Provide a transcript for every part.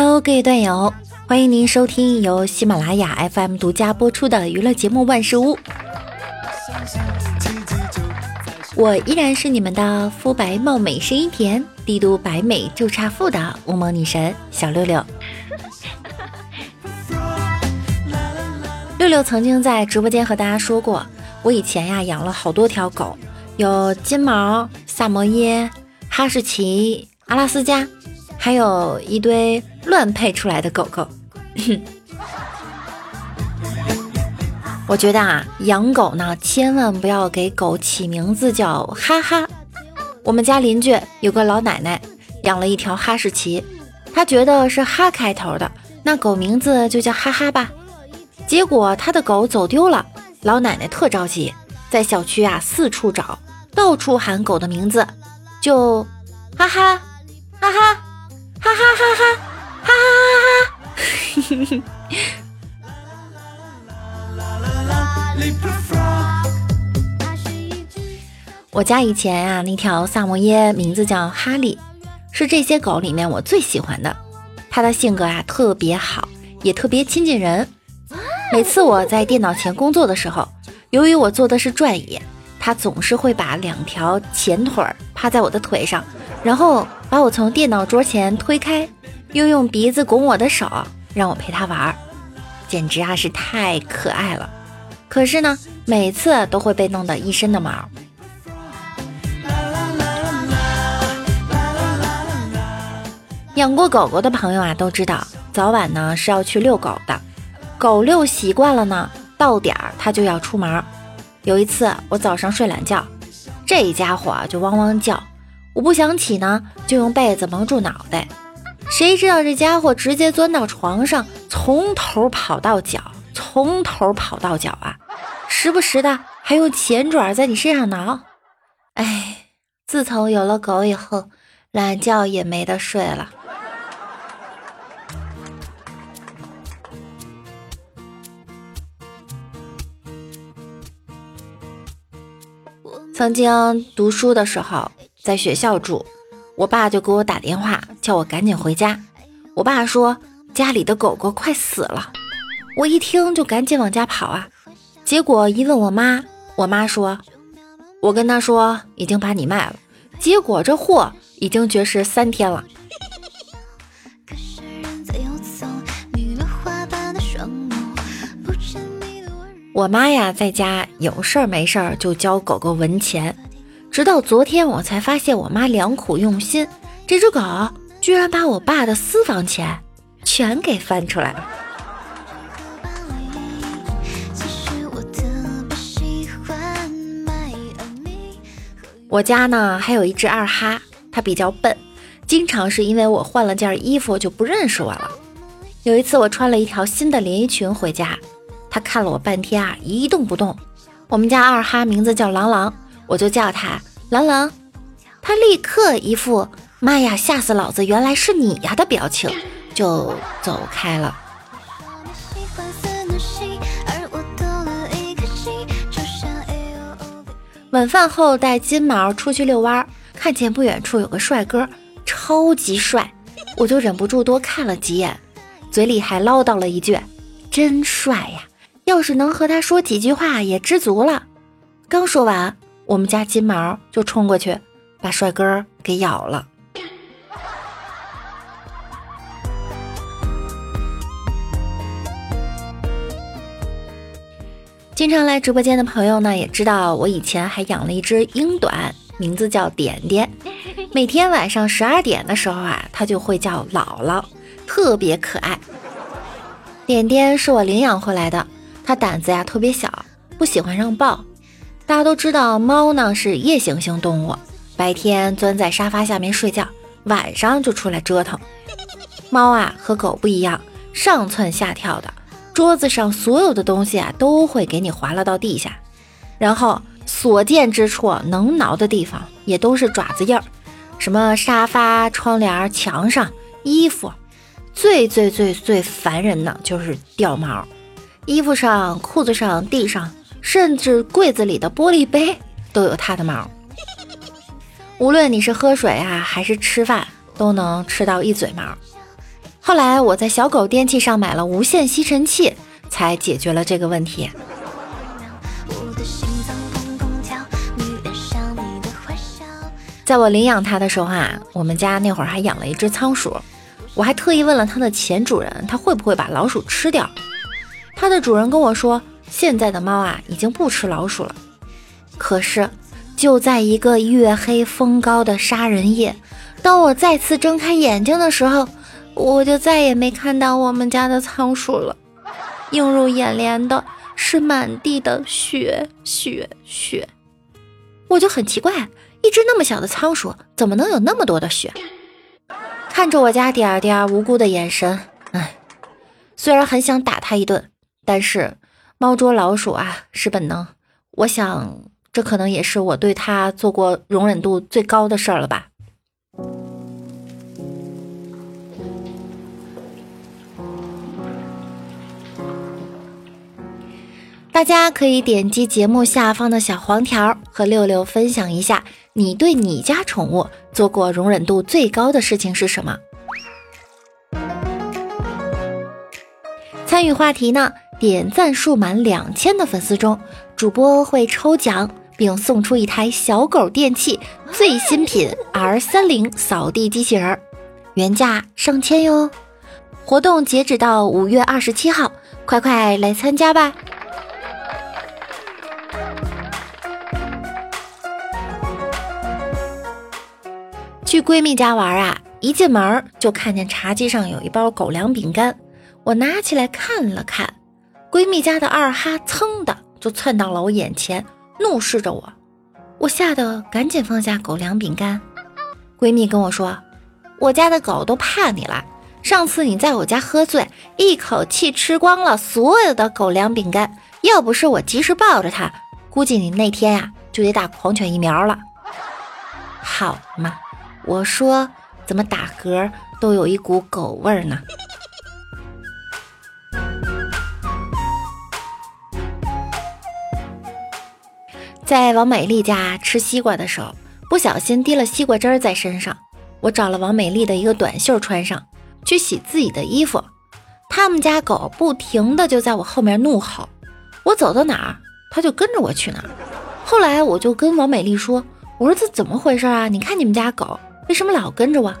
Hello，各位段友，欢迎您收听由喜马拉雅 FM 独家播出的娱乐节目《万事屋》。我依然是你们的肤白貌美、声音甜、帝都白美就差富的乌蒙女神小六六。六六曾经在直播间和大家说过，我以前呀养了好多条狗，有金毛、萨摩耶、哈士奇、阿拉斯加，还有一堆乱配出来的狗狗。我觉得啊，养狗呢，千万不要给狗起名字叫哈哈。我们家邻居有个老奶奶养了一条哈士奇，她觉得是哈开头的，那狗名字就叫哈哈吧。结果她的狗走丢了，老奶奶特着急，在小区啊四处找，到处喊狗的名字，就哈哈哈哈哈哈哈哈哈哈哈哈哈。我家以前啊，那条萨摩耶名字叫哈利，是这些狗里面我最喜欢的。它的性格啊特别好，也特别亲近人。每次我在电脑前工作的时候，由于我坐的是转椅，它总是会把两条前腿趴在我的腿上，然后把我从电脑桌前推开，又用鼻子拱我的手，让我陪它玩儿，简直啊是太可爱了。可是呢，每次都会被弄得一身的毛。养过狗狗的朋友啊，都知道早晚呢是要去遛狗的。狗遛习惯了呢，到点儿它就要出门。有一次我早上睡懒觉，这家伙就汪汪叫，我不想起呢，就用被子蒙住脑袋。谁知道这家伙直接钻到床上，从头跑到脚，从头跑到脚啊，时不时的还用前爪在你身上挠。哎，自从有了狗以后，懒觉也没得睡了。曾经读书的时候，在学校住，我爸就给我打电话，叫我赶紧回家。我爸说家里的狗狗快死了，我一听就赶紧往家跑啊。结果一问我妈，我妈说，我跟她说已经把你卖了，结果这货已经绝食三天了。我妈呀，在家有事儿没事儿就教狗狗闻钱，直到昨天我才发现我妈良苦用心，这只狗居然把我爸的私房钱全给翻出来了。我家呢还有一只二哈，它比较笨，经常是因为我换了件衣服就不认识我了。有一次我穿了一条新的连衣裙回家。它看了我半天啊，一动不动。我们家二哈名字叫郎朗，我就叫他郎朗。他立刻一副“妈呀，吓死老子，原来是你呀”的表情，就走开了。晚饭后带金毛出去遛弯，看见不远处有个帅哥，超级帅，我就忍不住多看了几眼，嘴里还唠叨了一句：“真帅呀。”要是能和他说几句话也知足了。刚说完，我们家金毛就冲过去，把帅哥给咬了。经常来直播间的朋友呢，也知道我以前还养了一只英短，名字叫点点。每天晚上十二点的时候啊，它就会叫姥姥，特别可爱。点点是我领养回来的。它胆子呀特别小，不喜欢让抱。大家都知道，猫呢是夜行性动物，白天钻在沙发下面睡觉，晚上就出来折腾。猫啊和狗不一样，上蹿下跳的，桌子上所有的东西啊都会给你划拉到地下，然后所见之处能挠的地方也都是爪子印儿，什么沙发、窗帘、墙上、衣服，最最最最烦人的就是掉毛。衣服上、裤子上、地上，甚至柜子里的玻璃杯都有它的毛。无论你是喝水啊，还是吃饭，都能吃到一嘴毛。后来我在小狗电器上买了无线吸尘器，才解决了这个问题。在我领养它的时候啊，我们家那会儿还养了一只仓鼠，我还特意问了它的前主人，它会不会把老鼠吃掉。它的主人跟我说，现在的猫啊已经不吃老鼠了。可是就在一个月黑风高的杀人夜，当我再次睁开眼睛的时候，我就再也没看到我们家的仓鼠了。映入眼帘的是满地的血血血，我就很奇怪。一只那么小的仓鼠，怎么能有那么多的血？看着我家点儿点儿无辜的眼神，唉，虽然很想打它一顿，但是猫捉老鼠啊是本能。我想，这可能也是我对它做过容忍度最高的事儿了吧。大家可以点击节目下方的小黄条，和六六分享一下，你对你家宠物做过容忍度最高的事情是什么？参与话题呢？点赞数满两千的粉丝中，主播会抽奖，并送出一台小狗电器最新品 R 三零扫地机器人，原价上千哟。活动截止到五月二十七号，快快来参加吧！去闺蜜家玩啊，一进门就看见茶几上有一包狗粮饼干，我拿起来看了看，闺蜜家的二哈噌的就窜到了我眼前，怒视着我，我吓得赶紧放下狗粮饼干。闺蜜跟我说，我家的狗都怕你了，上次你在我家喝醉，一口气吃光了所有的狗粮饼干，要不是我及时抱着它，估计你那天呀就得打狂犬疫苗了。好嘛。我说，怎么打嗝都有一股狗味儿呢？在王美丽家吃西瓜的时候，不小心滴了西瓜汁儿在身上。我找了王美丽的一个短袖穿上去洗自己的衣服，他们家狗不停的就在我后面怒吼，我走到哪儿，它就跟着我去哪儿。后来我就跟王美丽说：“我说这怎么回事啊？你看你们家狗。”为什么老跟着我？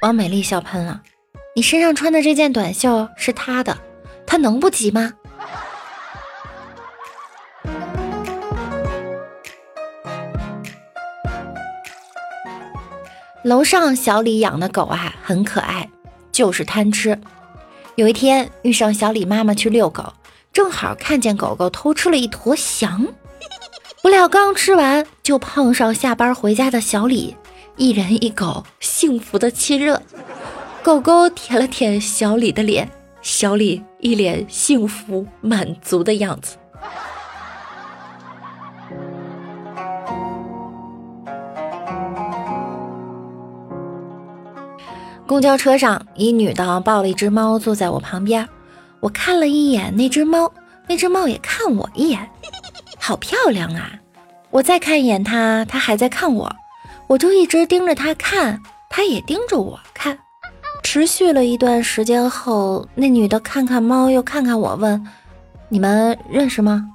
王美丽笑喷了。你身上穿的这件短袖是他的，他能不急吗？楼上小李养的狗啊，很可爱，就是贪吃。有一天遇上小李妈妈去遛狗，正好看见狗狗偷吃了一坨翔，不料刚吃完就碰上下班回家的小李。一人一狗，幸福的亲热。狗狗舔了舔小李的脸，小李一脸幸福满足的样子。公交车上，一女的抱了一只猫坐在我旁边，我看了一眼那只猫，那只猫也看我一眼，好漂亮啊！我再看一眼它，它还在看我。我就一直盯着他看，他也盯着我看，持续了一段时间后，那女的看看猫，又看看我，问：“你们认识吗？”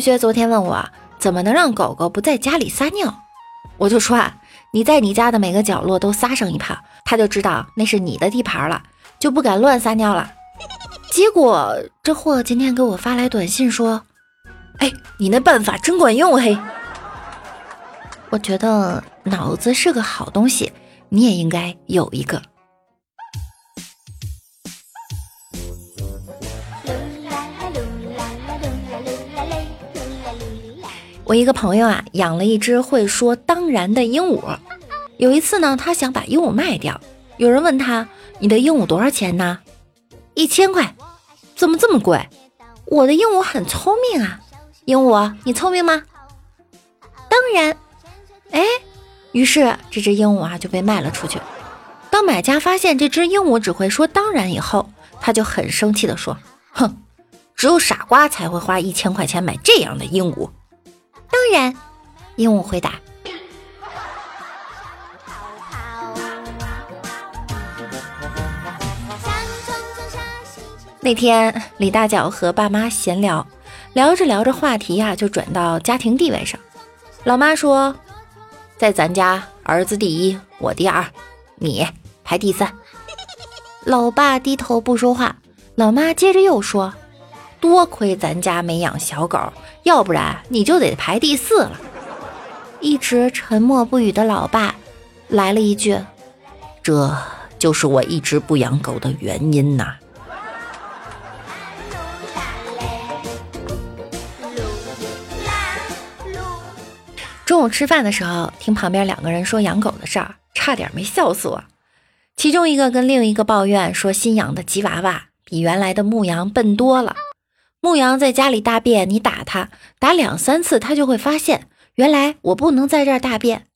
同学昨天问我怎么能让狗狗不在家里撒尿，我就说啊，你在你家的每个角落都撒上一泡，它就知道那是你的地盘了，就不敢乱撒尿了。结果这货今天给我发来短信说：“哎，你那办法真管用嘿！”我觉得脑子是个好东西，你也应该有一个。我一个朋友啊，养了一只会说“当然”的鹦鹉。有一次呢，他想把鹦鹉卖掉，有人问他：“你的鹦鹉多少钱呢？”一千块，怎么这么贵？我的鹦鹉很聪明啊，鹦鹉，你聪明吗？当然，哎，于是这只鹦鹉啊就被卖了出去。当买家发现这只鹦鹉只会说当然以后，他就很生气的说：“哼，只有傻瓜才会花一千块钱买这样的鹦鹉。”当然，鹦鹉回答。那天李大脚和爸妈闲聊，聊着聊着话题呀，就转到家庭地位上。老妈说，在咱家，儿子第一，我第二，你排第三。老爸低头不说话。老妈接着又说，多亏咱家没养小狗，要不然你就得排第四了。一直沉默不语的老爸来了一句：“这就是我一直不养狗的原因呐。”中午吃饭的时候，听旁边两个人说养狗的事儿，差点没笑死我。其中一个跟另一个抱怨说，新养的吉娃娃比原来的牧羊笨多了。牧羊在家里大便，你打他，打两三次，他就会发现原来我不能在这儿大便。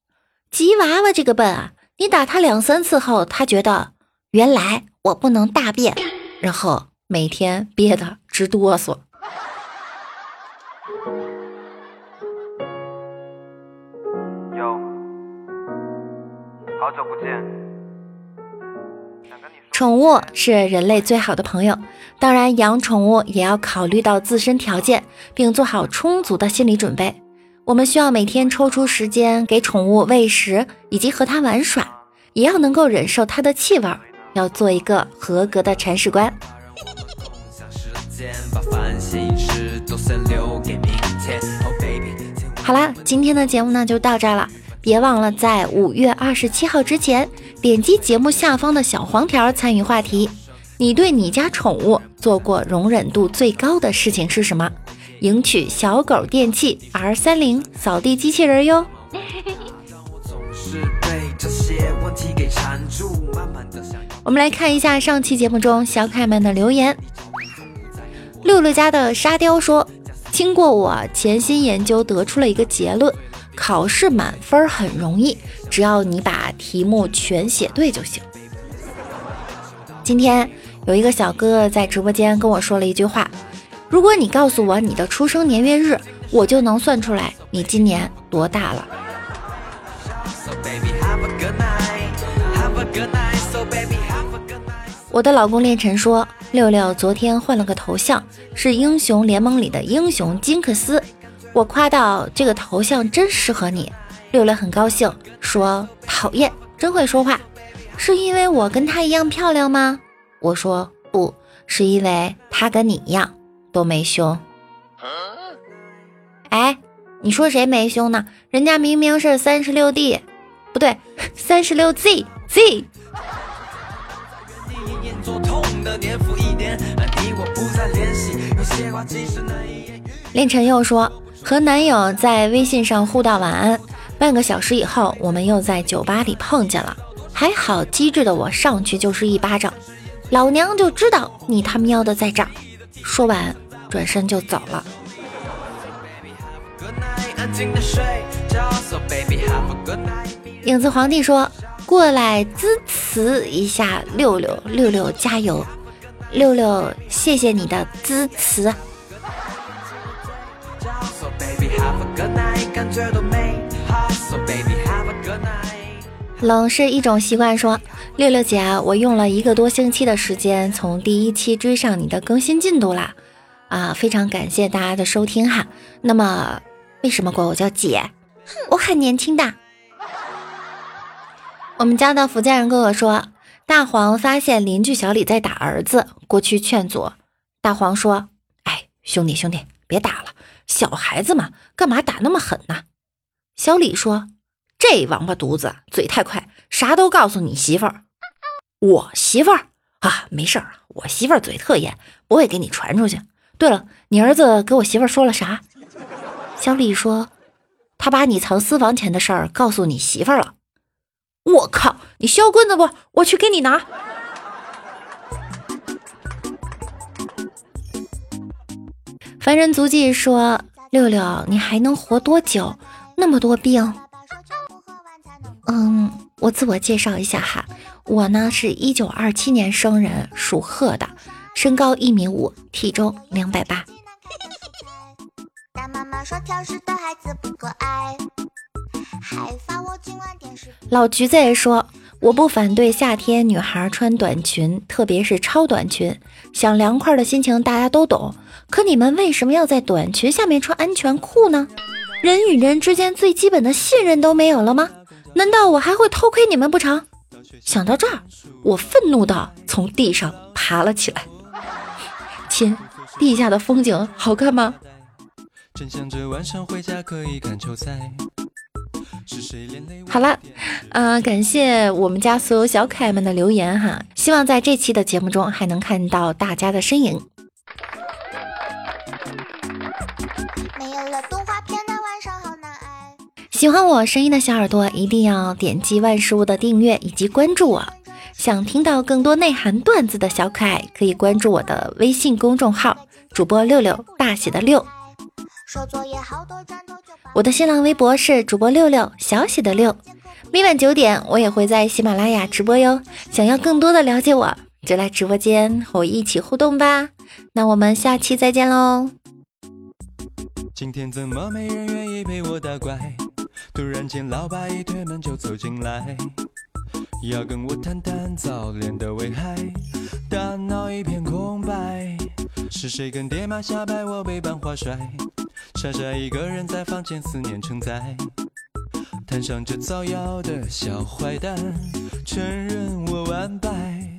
吉娃娃这个笨啊，你打他两三次后，他觉得原来我不能大便，然后每天憋得直哆嗦。宠物是人类最好的朋友，当然养宠物也要考虑到自身条件，并做好充足的心理准备。我们需要每天抽出时间给宠物喂食，以及和它玩耍，也要能够忍受它的气味，要做一个合格的铲屎官。好啦，今天的节目呢就到这了。别忘了在五月二十七号之前点击节目下方的小黄条参与话题。你对你家宠物做过容忍度最高的事情是什么？赢取小狗电器 R 三零扫地机器人哟！我们来看一下上期节目中小可爱们的留言。六六家的沙雕说：“经过我潜心研究，得出了一个结论。”考试满分很容易，只要你把题目全写对就行。今天有一个小哥哥在直播间跟我说了一句话：“如果你告诉我你的出生年月日，我就能算出来你今年多大了。”我的老公练晨说：“六六昨天换了个头像，是英雄联盟里的英雄金克斯。”我夸道：“这个头像真适合你。”六六很高兴，说：“讨厌，真会说话，是因为我跟她一样漂亮吗？”我说：“不是，因为她跟你一样都没胸。”哎，你说谁没胸呢？人家明明是三十六 D，不对，三十六 Z Z。练晨又说。和男友在微信上互道晚安，半个小时以后，我们又在酒吧里碰见了。还好机智的我上去就是一巴掌，老娘就知道你他喵的在这儿。说完，转身就走了。影子皇帝说：“过来支持一下六六六六加油，六六谢谢你的支持。”感觉都没好冷是一种习惯。说六六姐，我用了一个多星期的时间，从第一期追上你的更新进度啦！啊，非常感谢大家的收听哈。那么，为什么管我叫姐？我很年轻的。我们家的福建人哥哥说，大黄发现邻居小李在打儿子，过去劝阻。大黄说：“哎，兄弟兄弟，别打了。”小孩子嘛，干嘛打那么狠呢？小李说：“这王八犊子嘴太快，啥都告诉你媳妇儿。我媳妇儿啊，没事儿，我媳妇儿嘴特严，不会给你传出去。对了，你儿子给我媳妇儿说了啥？”小李说：“他把你藏私房钱的事儿告诉你媳妇儿了。”我靠，你削棍子不？我去给你拿。凡人足迹说：“六六，你还能活多久？那么多病。”嗯，我自我介绍一下哈，我呢是一九二七年生人，属鹤的，身高一米五，体重两百八。老橘子也说，我不反对夏天女孩穿短裙，特别是超短裙，想凉快的心情大家都懂。可你们为什么要在短裙下面穿安全裤呢？人与人之间最基本的信任都没有了吗？难道我还会偷窥你们不成？想到这儿，我愤怒的从地上爬了起来。亲，地下的风景好看吗？正想着晚上回家可以看球赛好了，呃，感谢我们家所有小可爱们的留言哈，希望在这期的节目中还能看到大家的身影。没有了动画片的晚上好难挨喜欢我声音的小耳朵一定要点击万事屋的订阅以及关注我。想听到更多内涵段子的小可爱，可以关注我的微信公众号主播六六大写的六。我的新浪微博是主播六六小写的六，每晚九点我也会在喜马拉雅直播哟。想要更多的了解我，就来直播间和我一起互动吧。那我们下期再见喽。今天怎么没人愿意陪我打怪？突然间，老爸一推门就走进来，要跟我谈谈早恋的危害，大脑一片空白。是谁跟爹妈瞎掰我被班花帅？傻傻一个人在房间思念成灾，摊上这造谣的小坏蛋，承认我完败。